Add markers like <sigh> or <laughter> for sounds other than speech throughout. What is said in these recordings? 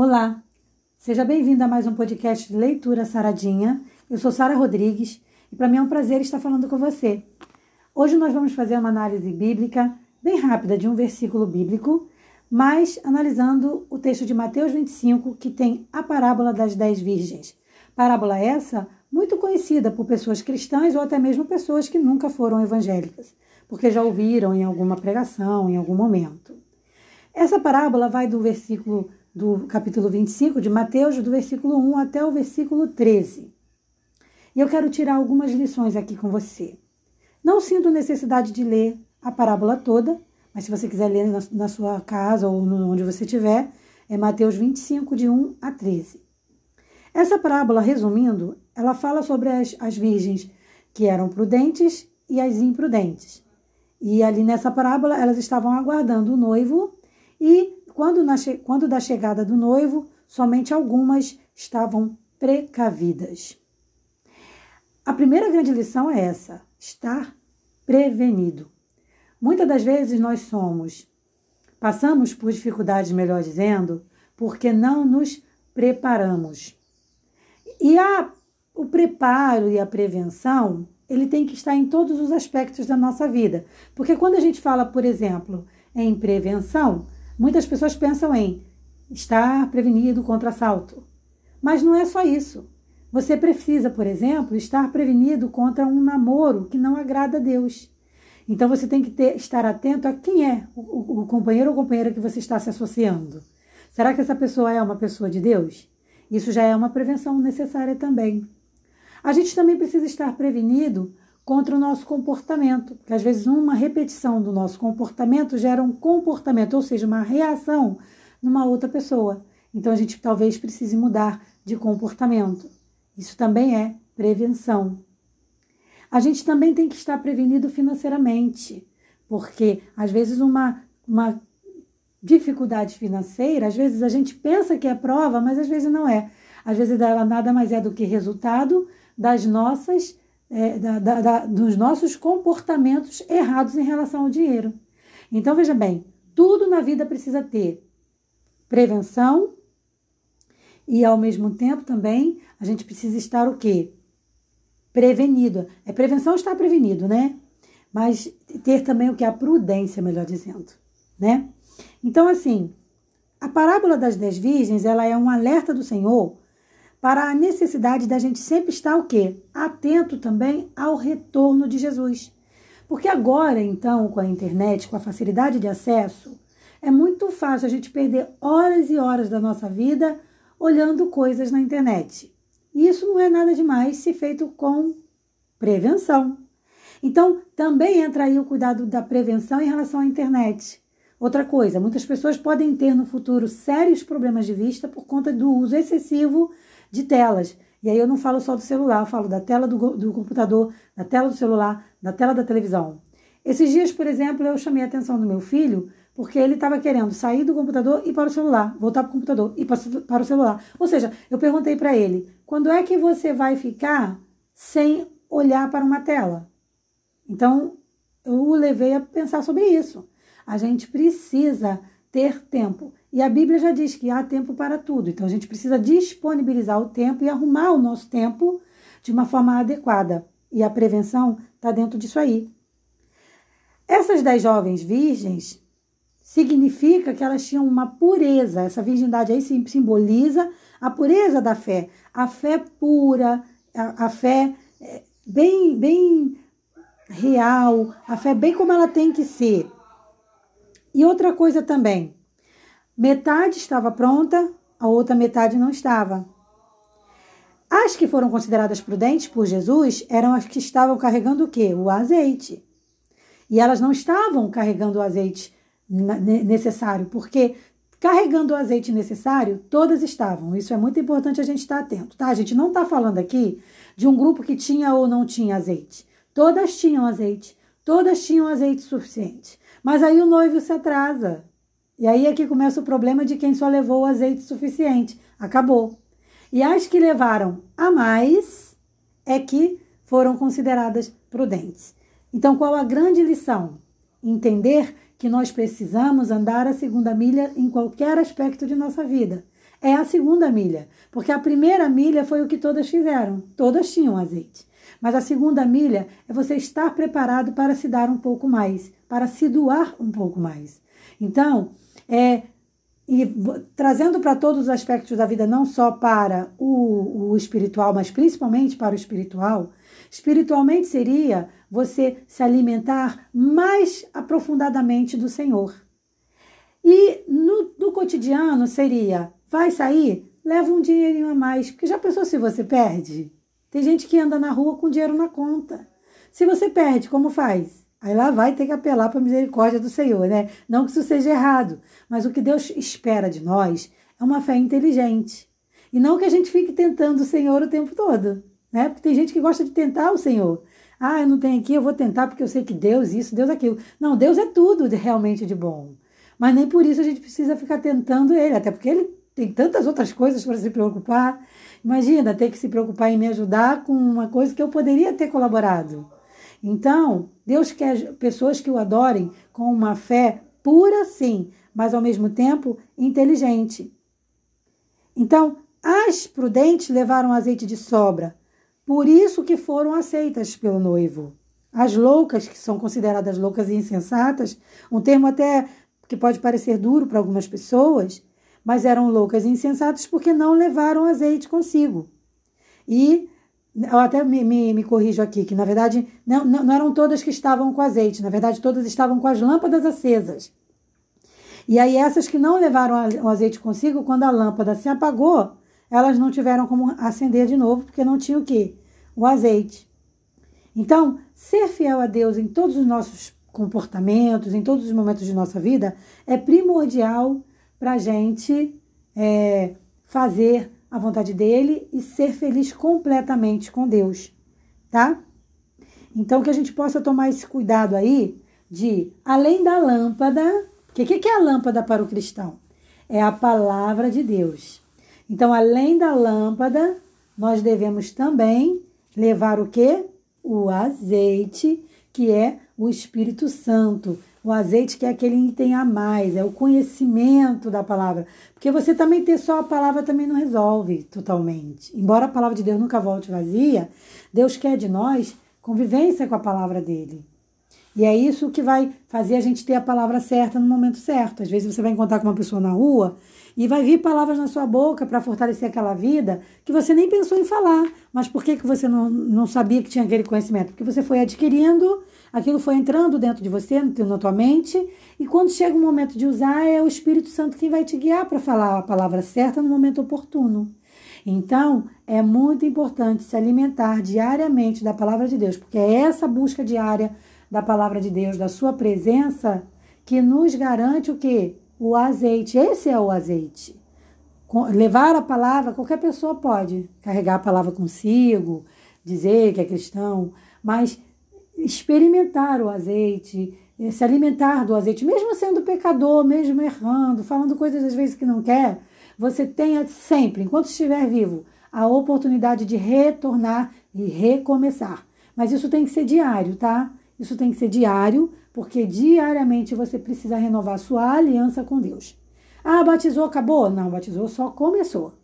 Olá, seja bem-vindo a mais um podcast de Leitura Saradinha. Eu sou Sara Rodrigues e para mim é um prazer estar falando com você. Hoje nós vamos fazer uma análise bíblica bem rápida de um versículo bíblico, mas analisando o texto de Mateus 25, que tem a parábola das dez virgens. Parábola essa muito conhecida por pessoas cristãs ou até mesmo pessoas que nunca foram evangélicas, porque já ouviram em alguma pregação, em algum momento. Essa parábola vai do versículo do capítulo 25 de Mateus, do versículo 1 até o versículo 13. E eu quero tirar algumas lições aqui com você. Não sinto necessidade de ler a parábola toda, mas se você quiser ler na, sua casa ou onde você estiver, é Mateus 25, de 1 a 13. Essa parábola, resumindo, ela fala sobre as, as virgens que eram prudentes e as imprudentes. E ali nessa parábola, elas estavam aguardando o noivo e quando, na, quando da chegada do noivo, somente algumas estavam precavidas. A primeira grande lição é essa: estar prevenido. Muitas das vezes nós somos, passamos por dificuldades, melhor dizendo, porque não nos preparamos. E a, o preparo e a prevenção, ele tem que estar em todos os aspectos da nossa vida. Porque quando a gente fala, por exemplo, em prevenção, Muitas pessoas pensam em estar prevenido contra assalto. Mas não é só isso. Você precisa, por exemplo, estar prevenido contra um namoro que não agrada a Deus. Então você tem que ter, estar atento a quem é o, o, companheiro ou companheira que você está se associando. Será que essa pessoa é uma pessoa de Deus? Isso já é uma prevenção necessária também. A gente também precisa estar prevenido contra o nosso comportamento, porque às vezes uma repetição do nosso comportamento gera um comportamento, ou seja, uma reação numa outra pessoa. Então a gente talvez precise mudar de comportamento. Isso também é prevenção. A gente também tem que estar prevenido financeiramente, porque às vezes uma, uma dificuldade financeira, às vezes a gente pensa que é prova, mas às vezes não é. Às vezes ela nada mais é do que resultado das nossas é, da, da, da, dos nossos comportamentos errados em relação ao dinheiro. Então, veja bem, tudo na vida precisa ter prevenção e, ao mesmo tempo, também a gente precisa estar o quê? Prevenido. É prevenção estar prevenido, né? Mas ter também o que? A prudência, melhor dizendo, né? Então, assim, a parábola das dez virgens, ela é um alerta do Senhor para a necessidade da gente sempre estar o quê? Atento também ao retorno de Jesus. Porque agora, então, com a internet, com a facilidade de acesso, é muito fácil a gente perder horas e horas da nossa vida olhando coisas na internet. E isso não é nada demais se feito com prevenção. Então, também entra aí o cuidado da prevenção em relação à internet. Outra coisa, muitas pessoas podem ter no futuro sérios problemas de vista por conta do uso excessivo de telas. E aí eu não falo só do celular, eu falo da tela do, do computador, da tela do celular, da tela da televisão. Esses dias, por exemplo, eu chamei a atenção do meu filho porque ele estava querendo sair do computador e para o celular, voltar para o computador e para o celular. Ou seja, eu perguntei para ele: quando é que você vai ficar sem olhar para uma tela? Então, eu o levei a pensar sobre isso. A gente precisa ter tempo. E a Bíblia já diz que há tempo para tudo. Então a gente precisa disponibilizar o tempo e arrumar o nosso tempo de uma forma adequada. E a prevenção está dentro disso aí. Essas dez jovens virgens significa que elas tinham uma pureza. Essa virgindade aí simboliza a pureza da fé. A fé pura, a, a fé é, bem, bem real, a fé bem como ela tem que ser. E outra coisa também, Metade estava pronta, a outra metade não estava. As que foram consideradas prudentes por Jesus eram as que estavam carregando o quê? O azeite. E elas não estavam carregando o azeite necessário, porque carregando o azeite necessário, todas estavam. Isso é muito importante a gente estar atento, tá? A gente não está falando aqui de um grupo que tinha ou não tinha azeite. Todas tinham azeite, todas tinham azeite suficiente. Mas aí o noivo se atrasa. E aí é que começa o problema de quem só levou o azeite suficiente. Acabou. E as que levaram a mais é que foram consideradas prudentes. Então, qual a grande lição? Entender que nós precisamos andar a segunda milha em qualquer aspecto de nossa vida. é a segunda milha, porque a primeira milha foi o que todas fizeram, todas tinham azeite. Mas a segunda milha é você estar preparado para se dar um pouco mais, para se doar um pouco mais. Então, é, e trazendo para todos os aspectos da vida, não só para o, o espiritual, mas principalmente para o espiritual, espiritualmente seria você se alimentar mais aprofundadamente do Senhor. E no, no cotidiano seria, vai sair, leva um dinheirinho a mais, porque já pensou se você perde? Tem gente que anda na rua com dinheiro na conta. Se você perde, como faz? Aí lá vai ter que apelar para a misericórdia do Senhor, né? Não que isso seja errado, mas o que Deus espera de nós é uma fé inteligente. E não que a gente fique tentando o Senhor o tempo todo, né? Porque tem gente que gosta de tentar o Senhor. Ah, eu não tenho aqui, eu vou tentar porque eu sei que Deus isso, Deus aquilo. Não, Deus é tudo de, realmente de bom. Mas nem por isso a gente precisa ficar tentando ele, até porque ele tem tantas outras coisas para se preocupar. Imagina ter que se preocupar em me ajudar com uma coisa que eu poderia ter colaborado. Então, Deus quer pessoas que o adorem com uma fé pura, sim, mas ao mesmo tempo inteligente. Então, as prudentes levaram azeite de sobra, por isso que foram aceitas pelo noivo. As loucas, que são consideradas loucas e insensatas, um termo até que pode parecer duro para algumas pessoas, mas eram loucas e insensatas porque não levaram azeite consigo. E eu até me, me, me, corrijo aqui, que na verdade não, não, não, eram todas que estavam com azeite, na verdade todas estavam com as lâmpadas acesas. E aí essas que não levaram o azeite consigo, quando a lâmpada se apagou, elas não tiveram como acender de novo, porque não tinha o quê? O azeite. Então, ser fiel a Deus em todos os nossos comportamentos, em todos os momentos de nossa vida, é primordial para a gente é, fazer a vontade dele e ser feliz completamente com Deus, tá? Então, que a gente possa tomar esse cuidado aí de, além da lâmpada, o que, que é a lâmpada para o cristão? É a palavra de Deus. Então, além da lâmpada, nós devemos também levar o que? O azeite, que é o Espírito Santo. O azeite que é aquele item a mais, é o conhecimento da palavra. Porque você também ter só a palavra também não resolve totalmente. Embora a palavra de Deus nunca volte vazia, Deus quer de nós convivência com a palavra dele. E é isso que vai fazer a gente ter a palavra certa no momento certo. Às vezes você vai encontrar com uma pessoa na rua e vai vir palavras na sua boca para fortalecer aquela vida que você nem pensou em falar. Mas por que, que você não, não sabia que tinha aquele conhecimento? Porque você foi adquirindo, aquilo foi entrando dentro de você, na tua mente, e quando chega o momento de usar, é o Espírito Santo quem vai te guiar para falar a palavra certa no momento oportuno. Então, é muito importante se alimentar diariamente da palavra de Deus, porque é essa busca diária da palavra de Deus, da sua presença, que nos garante o quê? o azeite. Esse é o azeite. Levar a palavra, qualquer pessoa pode carregar a palavra consigo, dizer que é cristão, mas experimentar o azeite, se alimentar do azeite, mesmo sendo pecador, mesmo errando, falando coisas às vezes que não quer, você tenha sempre, enquanto estiver vivo, a oportunidade de retornar e recomeçar. Mas isso tem que ser diário, tá? Isso tem que ser diário, porque diariamente você precisa renovar sua aliança com Deus. Ah, batizou, acabou? Não, batizou só começou.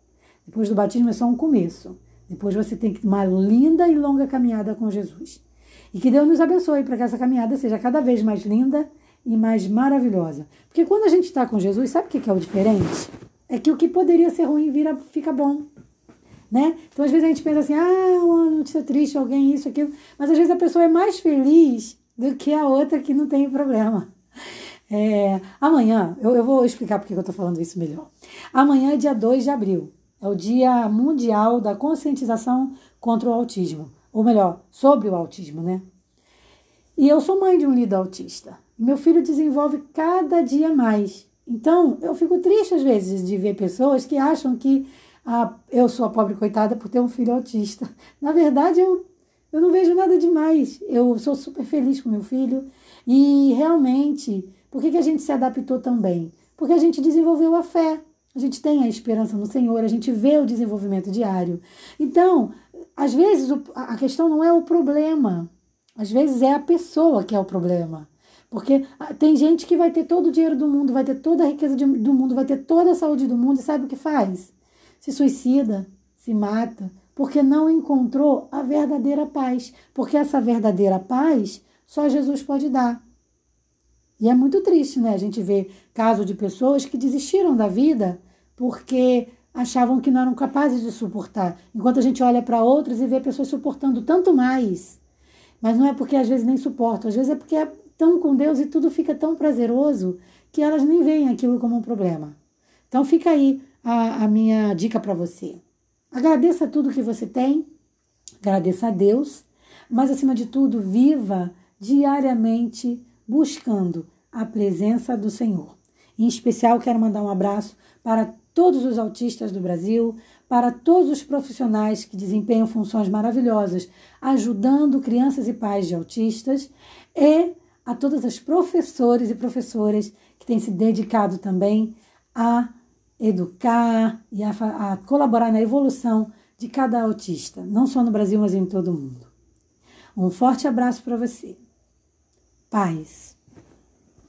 Depois do batismo é só um começo. Depois você tem uma linda e longa caminhada com Jesus. E que Deus nos abençoe para que essa caminhada seja cada vez mais linda e mais maravilhosa. Porque quando a gente está com Jesus, sabe o que é o diferente? É que o que poderia ser ruim vira, fica bom. Né? Então, às vezes a gente pensa assim, ah, uma notícia triste, alguém isso, aquilo. Mas às vezes a pessoa é mais feliz do que a outra que não tem problema. É, amanhã, eu, eu, vou explicar porque eu estou falando isso melhor. Amanhã é dia 2 de abril, é o Dia Mundial da Conscientização contra o Autismo, ou melhor, sobre o autismo, né? E eu sou mãe de um líder autista. Meu filho desenvolve cada dia mais. Então, eu fico triste às vezes de ver pessoas que acham que ah, eu sou a pobre coitada por ter um filho autista. <laughs> Na verdade, eu eu não vejo nada demais. Eu sou super feliz com meu filho. E realmente, por que, que a gente se adaptou também? Porque a gente desenvolveu a fé. A gente tem a esperança no Senhor, a gente vê o desenvolvimento diário. Então, às vezes a questão não é o problema, às vezes é a pessoa que é o problema. Porque ah, tem gente que vai ter todo o dinheiro do mundo, vai ter toda a riqueza do mundo, vai ter toda a saúde do mundo e sabe o que faz? Se suicida, se mata, porque não encontrou a verdadeira paz. Porque essa verdadeira paz só Jesus pode dar. E é muito triste, né? A gente vê casos de pessoas que desistiram da vida porque achavam que não eram capazes de suportar. Enquanto a gente olha para outros e vê pessoas suportando tanto mais. Mas não é porque às vezes nem suportam, às vezes é porque estão com Deus e tudo fica tão prazeroso que elas nem veem aquilo como um problema. Então fica aí a, a minha dica para você. Agradeça tudo que você tem, agradeça a Deus, mas acima de tudo, viva diariamente buscando a presença do Senhor. Em especial, quero mandar um abraço para todos os autistas do Brasil, para todos os profissionais que desempenham funções maravilhosas ajudando crianças e pais de autistas e a todas as professores e professoras que têm se dedicado também a educar e a, a colaborar na evolução de cada autista, não só no Brasil, mas em todo o mundo. Um forte abraço para você. Paz.